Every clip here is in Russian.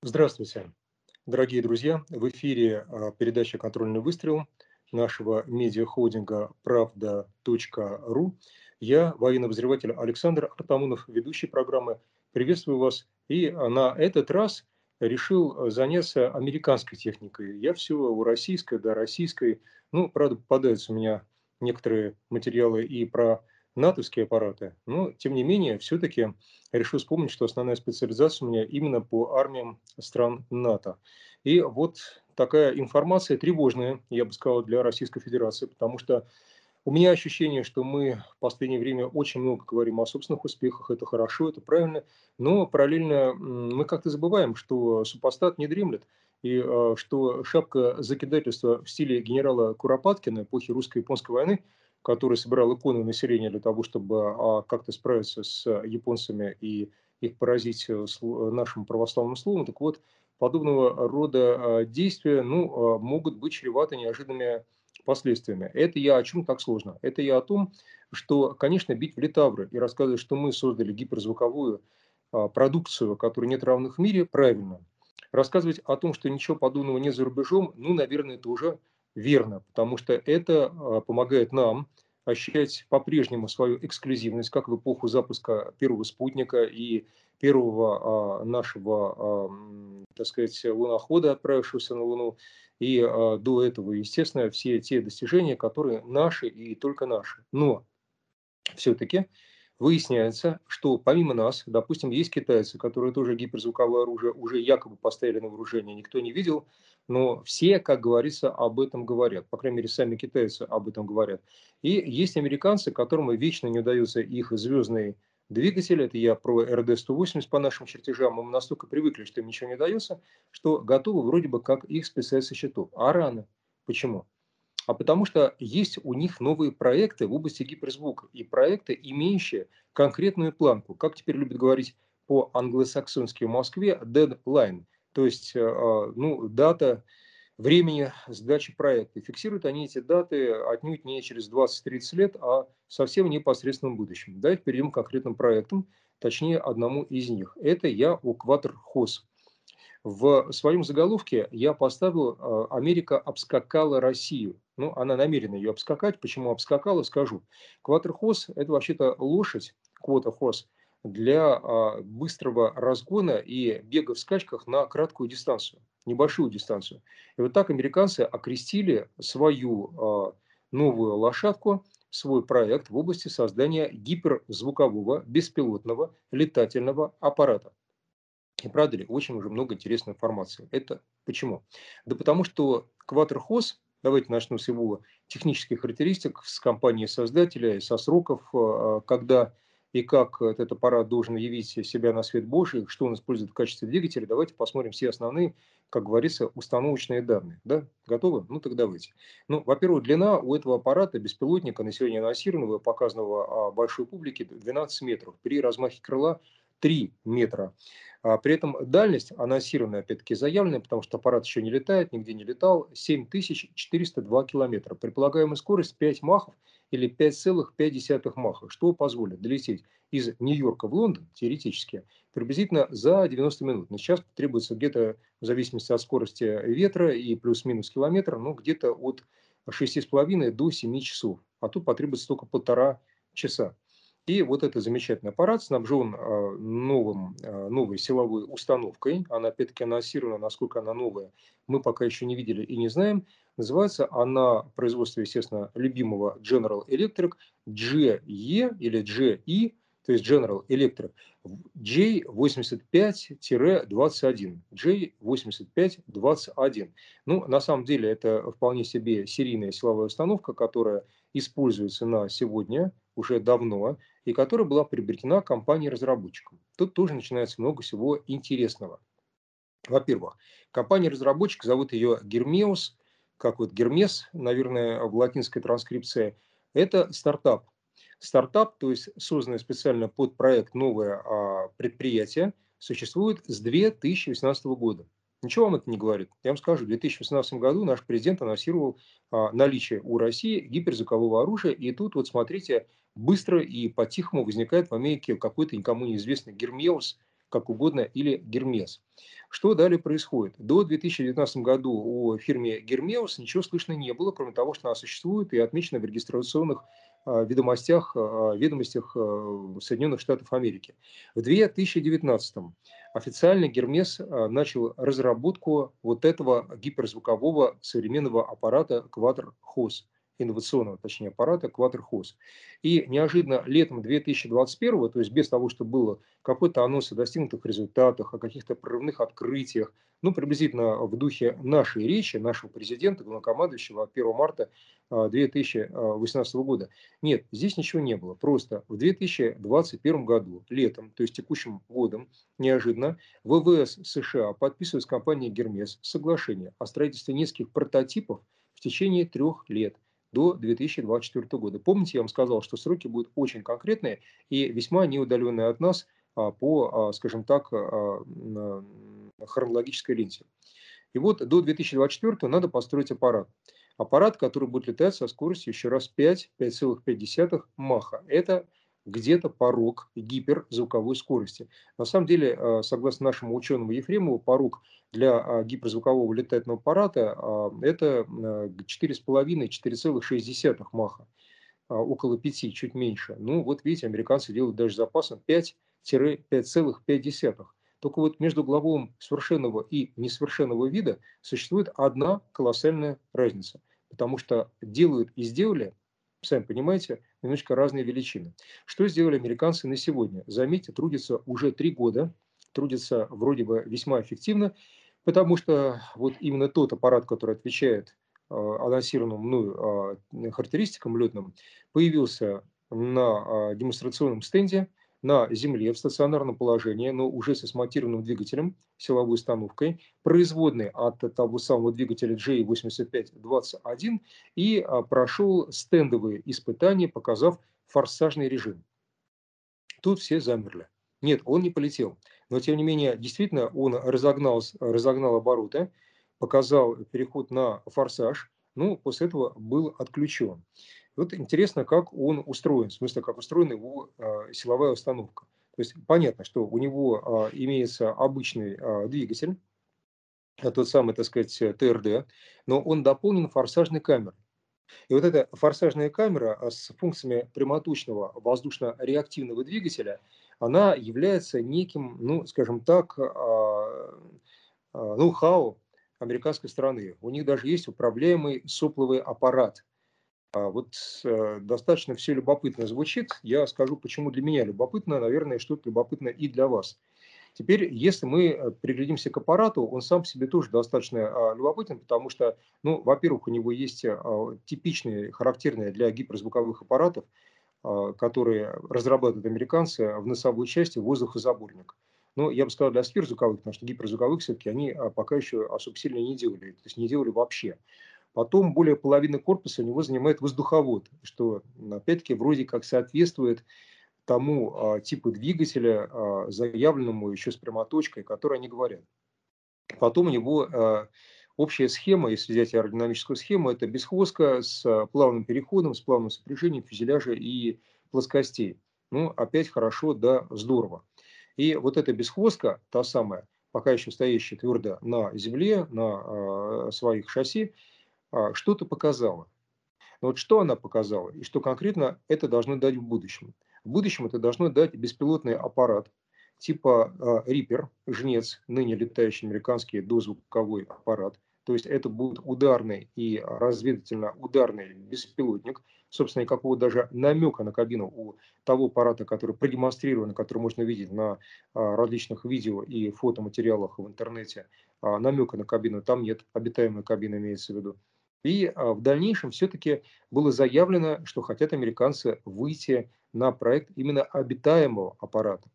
Здравствуйте, дорогие друзья! В эфире а, передача «Контрольный выстрел» нашего медиахолдинга «Правда.ру». Я, военный обозреватель Александр Артамонов, ведущий программы. Приветствую вас. И а, на этот раз решил заняться американской техникой. Я все у российской, да, российской. Ну, правда, попадаются у меня некоторые материалы и про натовские аппараты. Но, тем не менее, все-таки решил вспомнить, что основная специализация у меня именно по армиям стран НАТО. И вот такая информация тревожная, я бы сказал, для Российской Федерации, потому что у меня ощущение, что мы в последнее время очень много говорим о собственных успехах, это хорошо, это правильно, но параллельно мы как-то забываем, что супостат не дремлет, и э, что шапка закидательства в стиле генерала Куропаткина эпохи русско-японской войны – который собирал иконы населения для того, чтобы а, как-то справиться с японцами и их поразить э, нашим православным словом. Так вот, подобного рода а, действия ну, а, могут быть чреваты неожиданными последствиями. Это я о чем так сложно? Это я о том, что, конечно, бить в литавры и рассказывать, что мы создали гиперзвуковую продукцию, которой нет равных в мире, правильно. Рассказывать о том, что ничего подобного нет за рубежом, ну, наверное, это уже верно, потому что это а, помогает нам ощущать по-прежнему свою эксклюзивность, как в эпоху запуска первого спутника и первого а, нашего, а, так сказать, лунохода, отправившегося на Луну, и до этого, естественно, все те достижения, которые наши и только наши. Но все-таки выясняется, что помимо нас, допустим, есть китайцы, которые тоже гиперзвуковое оружие уже якобы поставили на вооружение, никто не видел, но все, как говорится, об этом говорят. По крайней мере, сами китайцы об этом говорят. И есть американцы, которым вечно не удается их звездный двигатель. Это я про РД-180 по нашим чертежам. Мы настолько привыкли, что им ничего не дается, что готовы вроде бы как их списать со счетов. А рано. Почему? А потому что есть у них новые проекты в области гиперзвука. И проекты, имеющие конкретную планку. Как теперь любят говорить по англосаксонски в Москве, deadline – то есть э, а, ну, дата времени сдачи проекта. фиксируют они эти даты отнюдь не через 20-30 лет, а совсем в непосредственном будущем. Давайте перейдем к конкретным проектам, точнее одному из них. Это я о Кватерхоз. В своем заголовке я поставил э, «Америка обскакала Россию». Ну, она намерена ее обскакать. Почему обскакала, скажу. Кватерхоз – это вообще-то лошадь, квотерхоз, для а, быстрого разгона и бега в скачках на краткую дистанцию, небольшую дистанцию. И вот так американцы окрестили свою а, новую лошадку, свой проект в области создания гиперзвукового беспилотного летательного аппарата. И правда ли, очень уже много интересной информации. Это почему? Да потому что Кватерхоз, давайте начну с его технических характеристик, с компании-создателя, со сроков, а, когда и как этот аппарат должен явить себя на свет Божий, что он использует в качестве двигателя, давайте посмотрим все основные, как говорится, установочные данные. Да? Готовы? Ну так давайте. Ну, во-первых, длина у этого аппарата беспилотника, на сегодня анонсированного, показанного а, большой публике, 12 метров. При размахе крыла 3 метра. А при этом дальность анонсированная, опять-таки, заявленная, потому что аппарат еще не летает, нигде не летал, 7402 километра. Предполагаемая скорость 5 махов или 5,5 маха, что позволит долететь из Нью-Йорка в Лондон, теоретически, приблизительно за 90 минут. Но сейчас требуется где-то, в зависимости от скорости ветра и плюс-минус километр, ну, где-то от 6,5 до 7 часов. А тут потребуется только полтора часа. И вот этот замечательный аппарат снабжен а, новым, а, новой силовой установкой. Она опять-таки анонсирована, насколько она новая, мы пока еще не видели и не знаем. Называется она производство, естественно, любимого General Electric GE или GE, то есть General Electric J85-21. J85-21. Ну, на самом деле, это вполне себе серийная силовая установка, которая используется на сегодня уже давно и которая была приобретена компанией-разработчиком. Тут тоже начинается много всего интересного. Во-первых, компания-разработчик, зовут ее Гермеус, как вот Гермес, наверное, в латинской транскрипции, это стартап. Стартап, то есть созданное специально под проект новое а, предприятие, существует с 2018 года. Ничего вам это не говорит. Я вам скажу, в 2018 году наш президент анонсировал а, наличие у России гиперзвукового оружия. И тут вот смотрите, быстро и по-тихому возникает в Америке какой-то никому неизвестный Гермеус, как угодно, или Гермес. Что далее происходит? До 2019 года о фирме Гермеус ничего слышно не было, кроме того, что она существует и отмечена в регистрационных ведомостях, ведомостях Соединенных Штатов Америки. В 2019 официально Гермес начал разработку вот этого гиперзвукового современного аппарата Quattro HOS – инновационного, точнее, аппарата Quaterhose. И неожиданно летом 2021, то есть без того, что было какой-то анонс о достигнутых результатах, о каких-то прорывных открытиях, ну, приблизительно в духе нашей речи, нашего президента, главнокомандующего 1 марта 2018 а, года. Нет, здесь ничего не было. Просто в 2021 году, летом, то есть текущим годом, неожиданно ВВС США подписывает с компанией Гермес соглашение о строительстве нескольких прототипов в течение трех лет – до 2024 года. Помните, я вам сказал, что сроки будут очень конкретные и весьма неудаленные от нас а, по, а, скажем так, а, хронологической ленте. И вот до 2024 надо построить аппарат. Аппарат, который будет летать со скоростью еще раз 5, 5,5 маха. Это где-то порог гиперзвуковой скорости. На самом деле, согласно нашему ученому Ефремову, порог для а, гиперзвукового летательного аппарата а, это 4,5-4,6 э, маха, а, около 5, чуть меньше. Ну вот видите, американцы делают даже запасом 5-5,5. Только вот между угловым совершенного и несовершенного вида существует одна колоссальная разница. Потому что делают и сделали сами понимаете, немножко разные величины. Что сделали американцы на сегодня? Заметьте, трудятся уже три года, трудятся вроде бы весьма эффективно, потому что вот именно тот аппарат, который отвечает э, анонсированным мною э, характеристикам летным, появился на э, демонстрационном стенде на Земле в стационарном положении, но уже со смонтированным двигателем, силовой установкой, производной от того самого двигателя J8521 и а, прошел стендовые испытания, показав форсажный режим. Тут все замерли. Нет, он не полетел. Но, тем не менее, действительно, он разогнал, разогнал обороты, показал переход на форсаж, ну, после этого был отключен. Вот интересно, как он устроен, в смысле, как устроена его э, силовая установка. То есть понятно, что у него э, имеется обычный э, двигатель, тот самый, так сказать, ТРД, но он дополнен форсажной камерой. И вот эта форсажная камера с функциями прямоточного воздушно-реактивного двигателя, она является неким, ну, скажем так, ноу-хау американской страны. У них даже есть управляемый сопловый аппарат – а вот э, достаточно все любопытно звучит. Я скажу, почему для меня любопытно, наверное, что-то любопытно и для вас. Теперь, если мы э, приглядимся к аппарату, он сам по себе тоже достаточно а, любопытен, потому что, ну, во-первых, у него есть а, типичные, характерные для гиперзвуковых аппаратов, а, которые разрабатывают американцы в носовой части воздухозаборник. Но я бы сказал, для сферзвуковых, потому что гиперзвуковых все-таки они а, пока еще особо сильно не делали, то есть не делали вообще. Потом более половины корпуса у него занимает воздуховод, что опять-таки вроде как соответствует тому а, типу двигателя, а, заявленному еще с прямоточкой, который они говорят. Потом у него а, общая схема, если взять аэродинамическую схему, это бесхвостка с а, плавным переходом, с плавным сопряжением фюзеляжа и плоскостей. Ну, опять хорошо, да, здорово. И вот эта бесхвостка, та самая, пока еще стоящая твердо на земле, на э, своих шасси, а, что-то показала. Но вот что она показала и что конкретно это должно дать в будущем? В будущем это должно дать беспилотный аппарат типа Рипер, жнец, ныне летающий американский дозвуковой аппарат. То есть это будет ударный и разведывательно-ударный беспилотник. Собственно, никакого даже намека на кабину у того аппарата, который продемонстрирован, который можно видеть на а, различных видео и фотоматериалах в интернете, а, намека на кабину там нет, обитаемая кабина имеется в виду. И а, в дальнейшем все-таки было заявлено, что хотят американцы выйти на проект именно обитаемого аппарата.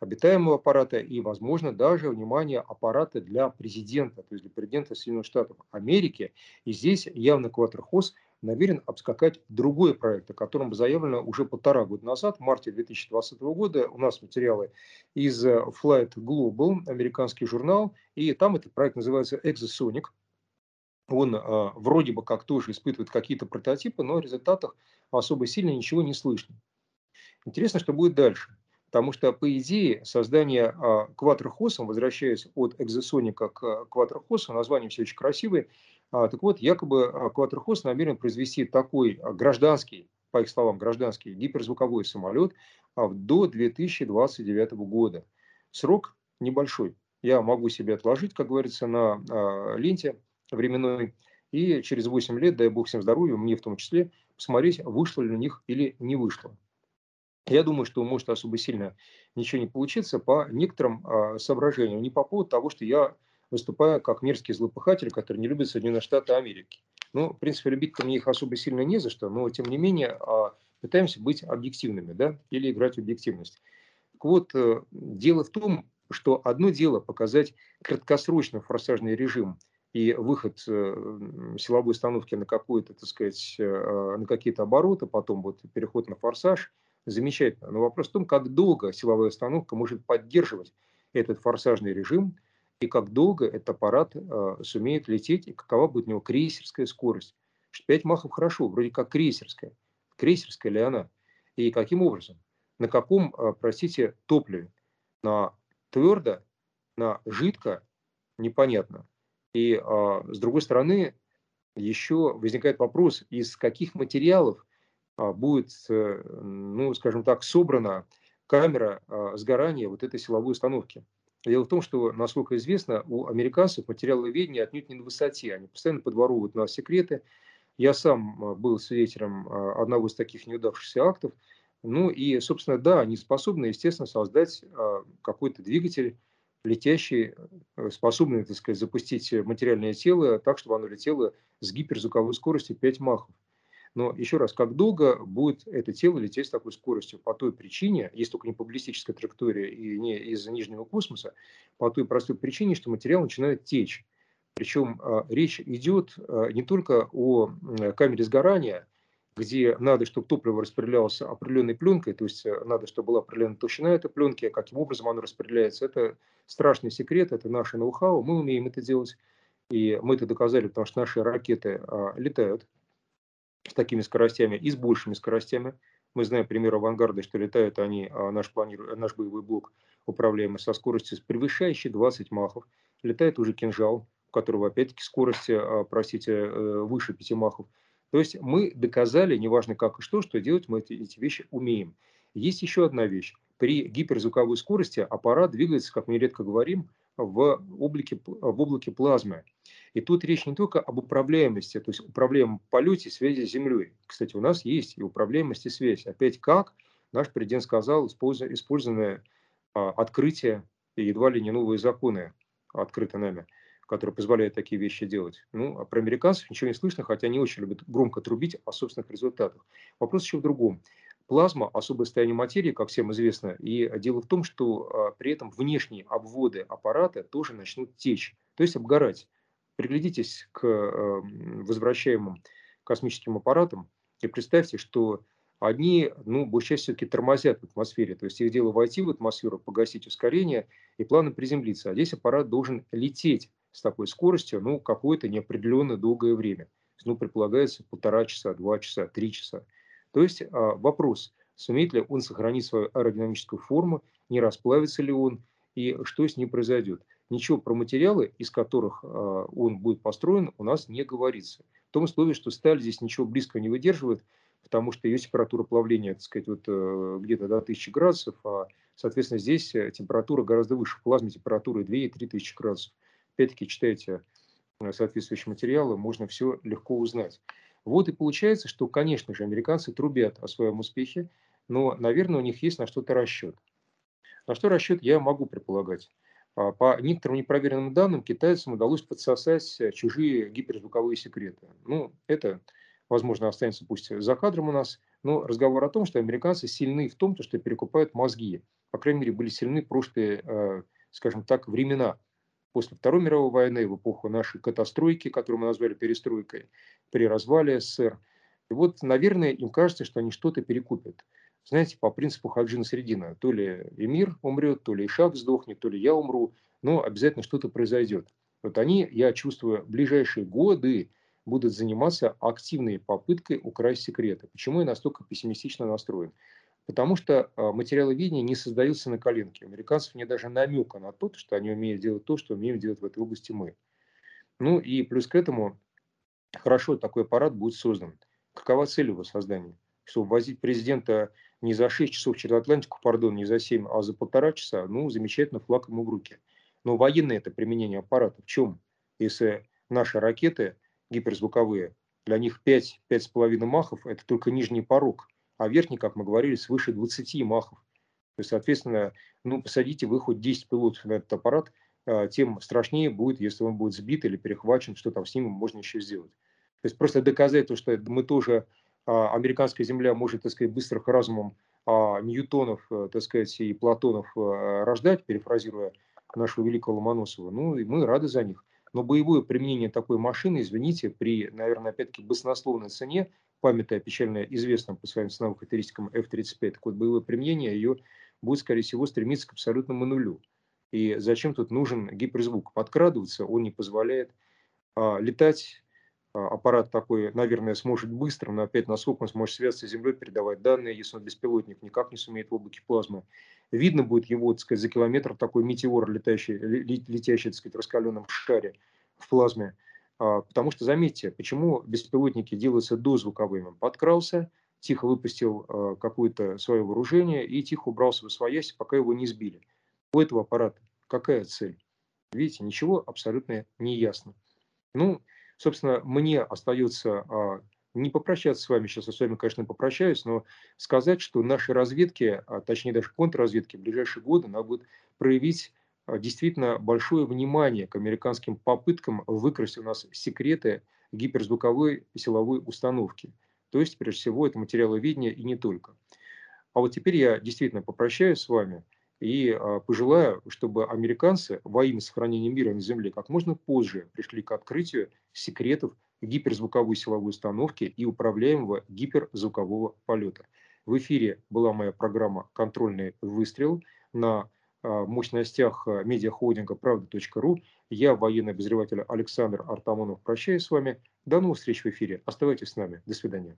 Обитаемого аппарата и, возможно, даже, внимание, аппарата для президента, то есть для президента Соединенных Штатов Америки. И здесь явно Кватерхоз намерен обскакать другой проект, о котором заявлено уже полтора года назад, в марте 2020 года. У нас материалы из э, Flight Global, американский журнал, и там этот проект называется Exosonic – он э, вроде бы как тоже испытывает какие-то прототипы, но о результатах особо сильно ничего не слышно. Интересно, что будет дальше. Потому что, по идее, создание а, возвращаясь от экзосоника к квадрохосу, название все очень красивое, а, так вот, якобы а, квадрохос намерен произвести такой гражданский, по их словам, гражданский гиперзвуковой самолет до 2029 года. Срок небольшой. Я могу себе отложить, как говорится, на ленте временной, и через 8 лет, дай бог всем здоровья, мне в том числе, посмотреть, вышло ли у них или не вышло. Я думаю, что может особо сильно ничего не получиться по некоторым э, соображениям. Не по поводу того, что я выступаю как мерзкий злопыхатель, который не любит Соединенные Штаты Америки. Ну, в принципе, любить-то мне их особо сильно не за что, но тем не менее э, пытаемся быть объективными, да, или играть в объективность. Так вот, э, дело в том, что одно дело показать краткосрочный форсажный режим и выход э, силовой установки на какую-то, э, на какие-то обороты, потом вот переход на форсаж – замечательно. Но вопрос в том, как долго силовая установка может поддерживать этот форсажный режим, и как долго этот аппарат э, сумеет лететь, и какова будет у него крейсерская скорость. 5 махов хорошо, вроде как крейсерская. Крейсерская ли она? И каким образом? На каком, э, простите, топливе? На твердо, на жидко? Непонятно. И э, с другой стороны, еще возникает вопрос, из каких материалов будет, э, ну, скажем так, собрана камера а, сгорания вот этой силовой установки. Дело в том, что, насколько известно, у американцев материаловедение отнюдь не на высоте. Они постоянно подворовывают у нас секреты. Я сам а, был свидетелем одного из таких неудавшихся актов. Ну и, собственно, да, они способны, естественно, создать какой-то двигатель, летящий, э, способный, так сказать, запустить материальное тело так, чтобы оно летело с гиперзвуковой скоростью 5 махов. Но еще раз, как долго будет это тело лететь с такой скоростью? По той причине, есть только не по баллистической траектории и не из нижнего космоса, по той простой причине, что материал начинает течь. Причем а, речь идет а, не только о камере сгорания, где надо, чтобы топливо распределялось определенной пленкой, то есть э, надо, чтобы была определенная толщина этой пленки, каким образом оно распределяется. Это страшный секрет, это наше ноу-хау, мы умеем это делать, и мы это доказали, потому что наши ракеты а, летают с такими скоростями и с большими скоростями. Мы знаем пример авангарда, что летают они, а наш, планир... наш боевой блок управляемый со скоростью превышающей 20 махов. Летает уже кинжал, у которого опять-таки скорость, а, простите, э, выше 5 махов. То есть мы доказали, неважно как и что, что делать мы эти, эти вещи умеем. Есть еще одна вещь. При гиперзвуковой скорости аппарат двигается, как мы редко говорим, в облаке, в облаке плазмы. И тут речь не только об управляемости, то есть управляемом полете связи с Землей. Кстати, у нас есть и управляемость, и связь. Опять как наш президент сказал, использованное а, открытие и едва ли не новые законы открыты нами, которые позволяют такие вещи делать. Ну, а про американцев ничего не слышно, хотя они очень любят громко трубить о собственных результатах. Вопрос еще в другом. Плазма – особое состояние материи, как всем известно, и дело в том, что а, при этом внешние обводы аппарата тоже начнут течь, то есть обгорать. Приглядитесь к а, возвращаемым космическим аппаратам и представьте, что они, ну, большей частью все-таки тормозят в атмосфере. То есть их дело войти в атмосферу, погасить ускорение и плавно приземлиться. А здесь аппарат должен лететь с такой скоростью, ну, какое-то неопределенное долгое время. Ну, предполагается полтора часа, два часа, три часа. То есть а, вопрос, сумеет ли он сохранить свою аэродинамическую форму, не расплавится ли он и что с ним произойдет. Ничего про материалы, из которых а, он будет построен, у нас не говорится. В том условии, что сталь здесь ничего близко не выдерживает, потому что ее температура плавления, так сказать, вот э, где-то до 1000 градусов, а, соответственно, здесь э, температура гораздо выше. В плазме температура 2 и 3 тысячи градусов. Опять-таки, читайте э, соответствующие материалы, можно все легко узнать. Вот и получается, что, конечно же, американцы трубят о своем успехе, но, наверное, у них есть на что-то расчет. На что расчет я могу предполагать. А, по некоторым непроверенным данным, китайцам удалось подсосать чужие гиперзвуковые секреты. Ну, это, возможно, останется пусть за кадром у нас, но разговор о том, что американцы сильны в том, что перекупают мозги. По крайней мере, были сильны прошлые, э, скажем так, времена после Второй мировой войны, в эпоху нашей катастройки, которую мы назвали перестройкой, при развале СССР. И вот, наверное, им кажется, что они что-то перекупят. Знаете, по принципу Хаджина Средина. То ли Эмир умрет, то ли Ишак сдохнет, то ли я умру, но обязательно что-то произойдет. Вот они, я чувствую, в ближайшие годы будут заниматься активной попыткой украсть секреты. Почему я настолько пессимистично настроен? Потому что материалы видения не создаются на коленке. У американцев нет даже намека на то, что они умеют делать то, что умеем делать в этой области мы. Ну и плюс к этому хорошо такой аппарат будет создан. Какова цель его создания? Чтобы возить президента не за 6 часов через Атлантику, пардон, не за 7, а за полтора часа, ну, замечательно, флаг ему в руки. Но военное это применение аппарата в чем? Если наши ракеты гиперзвуковые, для них 5-5,5 махов – это только нижний порог, а верхний, как мы говорили, свыше 20 махов. То есть, соответственно, ну, посадите вы хоть 10 пилотов на этот аппарат, а, тем страшнее будет, если он будет сбит или перехвачен, что там с ним можно еще сделать. То есть просто доказать то, что мы тоже, а, американская земля может, так сказать, быстрых разумом а, Ньютонов, э, так сказать, и Платонов э, рождать, перефразируя нашего великого Ломоносова, ну, и мы рады за них. Но боевое применение такой машины, извините, при, наверное, опять-таки баснословной цене, памятая печально известным по своим ценовым характеристикам F-35, так вот боевое применение ее будет, скорее всего, стремиться к абсолютному нулю. И зачем тут нужен гиперзвук? Подкрадываться он не позволяет а, летать. А, аппарат такой, наверное, сможет быстро, но опять насколько он сможет связаться с Землей, передавать данные, если он беспилотник никак не сумеет в облаке плазмы. Видно будет его, так сказать, за километр такой метеор, летящий, летящий так сказать, в раскаленном шаре в плазме. А, потому что, заметьте, почему беспилотники делаются дозвуковыми. Подкрался, тихо выпустил а, какое-то свое вооружение и тихо убрался в своясь, пока его не сбили. У этого аппарата какая цель? Видите, ничего абсолютно не ясно. Ну, собственно, мне остается а, не попрощаться с вами, сейчас я с вами, конечно, попрощаюсь, но сказать, что наши разведки, а точнее даже контрразведки в ближайшие годы надо будет проявить действительно большое внимание к американским попыткам выкрасть у нас секреты гиперзвуковой силовой установки. То есть, прежде всего, это материаловедение и не только. А вот теперь я действительно попрощаюсь с вами и а, пожелаю, чтобы американцы во имя сохранения мира на Земле как можно позже пришли к открытию секретов гиперзвуковой силовой установки и управляемого гиперзвукового полета. В эфире была моя программа «Контрольный выстрел» на а, мощностях а, медиахолдинга правда.ру. Я, военный обозреватель Александр Артамонов, прощаюсь с вами. До новых встреч в эфире. Оставайтесь с нами. До свидания.